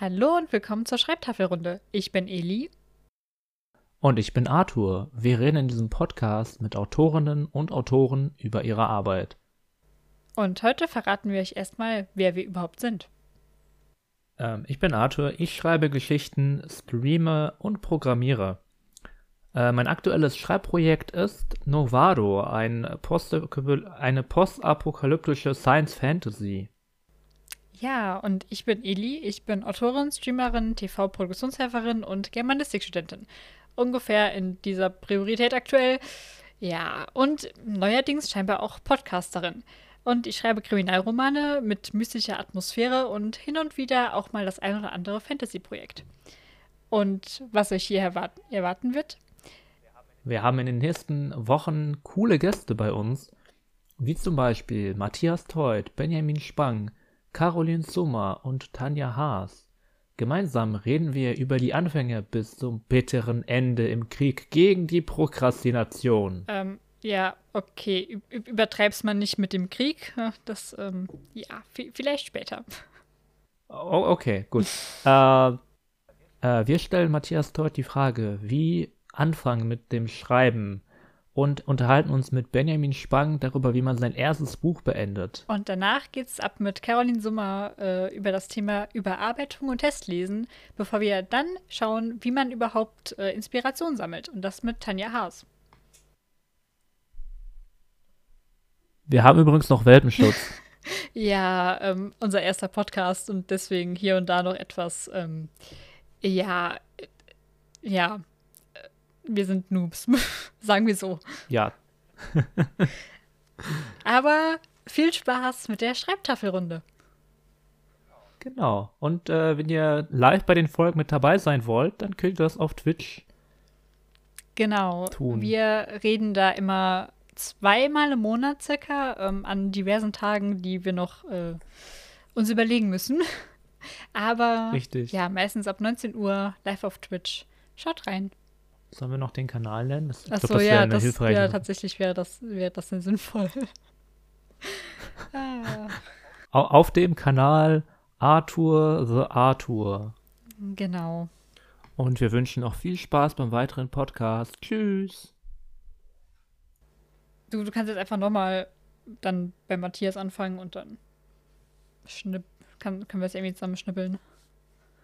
Hallo und willkommen zur Schreibtafelrunde. Ich bin Eli. Und ich bin Arthur. Wir reden in diesem Podcast mit Autorinnen und Autoren über ihre Arbeit. Und heute verraten wir euch erstmal, wer wir überhaupt sind. Ähm, ich bin Arthur. Ich schreibe Geschichten, streame und programmiere. Äh, mein aktuelles Schreibprojekt ist Novado, ein Post eine postapokalyptische Science Fantasy. Ja, und ich bin Eli. Ich bin Autorin, Streamerin, TV-Produktionshelferin und Germanistikstudentin. Ungefähr in dieser Priorität aktuell. Ja, und neuerdings scheinbar auch Podcasterin. Und ich schreibe Kriminalromane mit mystischer Atmosphäre und hin und wieder auch mal das ein oder andere Fantasy-Projekt. Und was euch hier erwarten, erwarten wird? Wir haben in den nächsten Wochen coole Gäste bei uns, wie zum Beispiel Matthias Teut, Benjamin Spang, Caroline Summer und Tanja Haas. Gemeinsam reden wir über die Anfänge bis zum bitteren Ende im Krieg gegen die Prokrastination. Ähm, ja, okay. Übertreib's mal nicht mit dem Krieg. Das, ähm, ja, vielleicht später. Oh, okay, gut. äh, äh, wir stellen Matthias dort die Frage, wie anfangen mit dem Schreiben und unterhalten uns mit Benjamin Spang darüber, wie man sein erstes Buch beendet. Und danach geht's ab mit Caroline Summer äh, über das Thema Überarbeitung und Testlesen, bevor wir dann schauen, wie man überhaupt äh, Inspiration sammelt. Und das mit Tanja Haas. Wir haben übrigens noch Welpenschutz. ja, ähm, unser erster Podcast und deswegen hier und da noch etwas, ähm, ja, äh, ja, wir sind Noobs. Sagen wir so. Ja. Aber viel Spaß mit der Schreibtafelrunde. Genau. Und äh, wenn ihr live bei den Folgen mit dabei sein wollt, dann könnt ihr das auf Twitch. Genau. Tun. Wir reden da immer zweimal im Monat circa ähm, an diversen Tagen, die wir noch äh, uns überlegen müssen. Aber Richtig. ja, meistens ab 19 Uhr live auf Twitch. Schaut rein. Sollen wir noch den Kanal nennen? Das, Achso, glaub, das ja, das, ja, tatsächlich wäre das, wär das sinnvoll. ah. Auf dem Kanal Arthur the Arthur. Genau. Und wir wünschen noch viel Spaß beim weiteren Podcast. Tschüss. Du, du kannst jetzt einfach nochmal dann bei Matthias anfangen und dann schnipp, kann, können wir es irgendwie zusammen schnippeln.